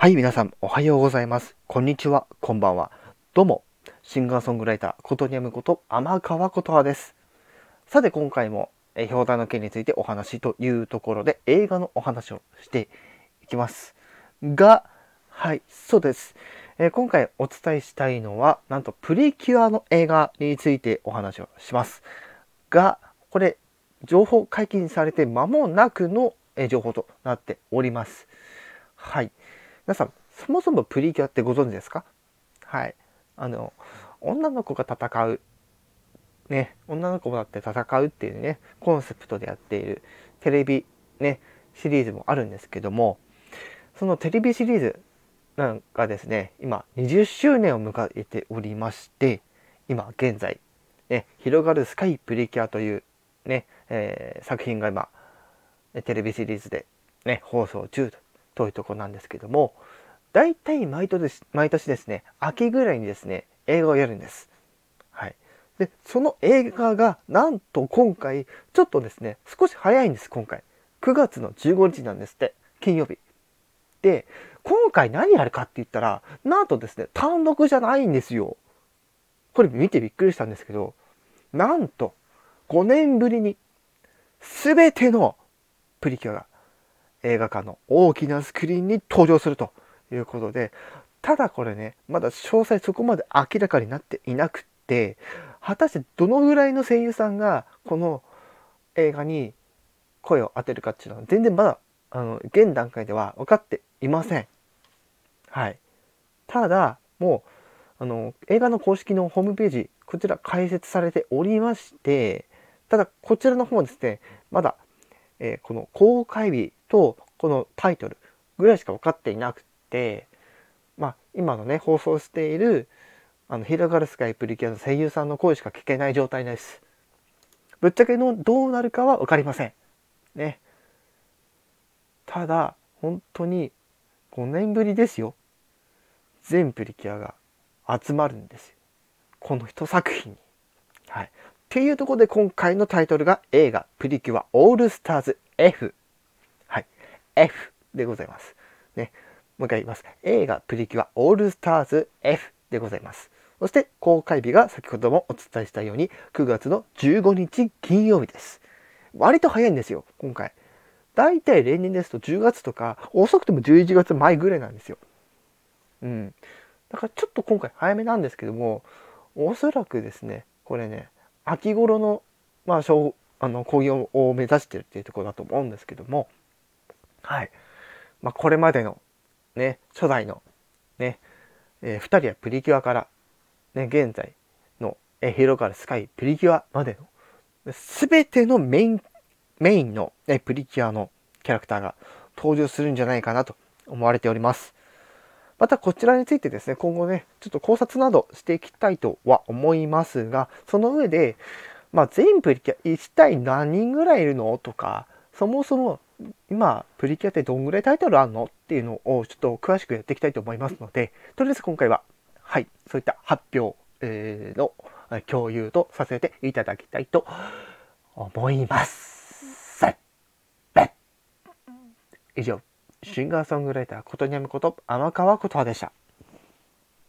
はい、皆さん、おはようございます。こんにちは、こんばんは。どうも、シンガーソングライター、ことにゃむこと、天川ことはです。さて、今回も、え、表題の件についてお話というところで、映画のお話をしていきます。が、はい、そうです。えー、今回お伝えしたいのは、なんと、プリキュアの映画についてお話をします。が、これ、情報解禁されて間もなくのえ情報となっております。はい。皆さん、そもそもプリキュアってご存知ですか？はい。あの、女の子が戦う、ね、女の子だって戦うっていうね、コンセプトでやっている。テレビ、ね、シリーズもあるんですけども、そのテレビシリーズなんかですね、今20周年を迎えておりまして、今現在、ね、広がるスカイプリキュアというね、えー、作品が今、テレビシリーズでね、放送中というとこなんですけども、大体毎年毎年ですね、秋ぐらいにですね、映画をやるんです。はい。で、その映画が、なんと今回、ちょっとですね、少し早いんです、今回。9月の15日なんですって、金曜日。で、今回何やるかって言ったら、なんとですね、単独じゃないんですよ。これ見てびっくりしたんですけど、なんと、5年ぶりに全てのプリキュアが映画館の大きなスクリーンに登場するということで、ただこれね、まだ詳細そこまで明らかになっていなくて、果たしてどのぐらいの声優さんがこの映画に声を当てるかっていうのは全然まだあの現段階では分かっていません。はい。ただ、もうあの映画の公式のホームページ、こちら開設されておりまして、ただこちらの方ですね、まだ、えー、この公開日とこのタイトルぐらいしか分かっていなくて、まあ、今のね放送しているあの広がるスカイプリキュアの声優さんの声しか聞けない状態です。ぶっちゃけのどうなるかは分かりません。ね。ただ本当に5年ぶりですよ。全プリキュアが集まるんですよ。この一作品に。はい。っていうところで今回のタイトルが映画プリキュアオールスターズ F。F でございます。ね。もう一回言います。映画プリキュアオールスターズ F でございます。そして公開日が先ほどもお伝えしたように9月の15日金曜日です。割と早いんですよ、今回。だいたい例年ですと10月とか遅くても11月前ぐらいなんですよ。うん。だからちょっと今回早めなんですけども、おそらくですね、これね、秋頃の、まあ、あの工業を目指してるっていうところだと思うんですけども、はい。まあ、これまでの、ね、初代の、ね、えー、2人はプリキュアから、ね、現在の、えー、広がるスカイプリキュアまでの、すべてのメイン、メインの、ね、プリキュアのキャラクターが登場するんじゃないかなと思われております。またこちらについてですね、今後ね、ちょっと考察などしていきたいとは思いますが、その上で、まあ、全プリキュア1体何人ぐらいいるのとか、そもそも今、プリキュアってどんぐらいタイトルあんのっていうのをちょっと詳しくやっていきたいと思いますので、とりあえず今回は、はい、そういった発表、えの共有とさせていただきたいと思います。以上、シンガーソングライターことにゃむこと天川ことでした。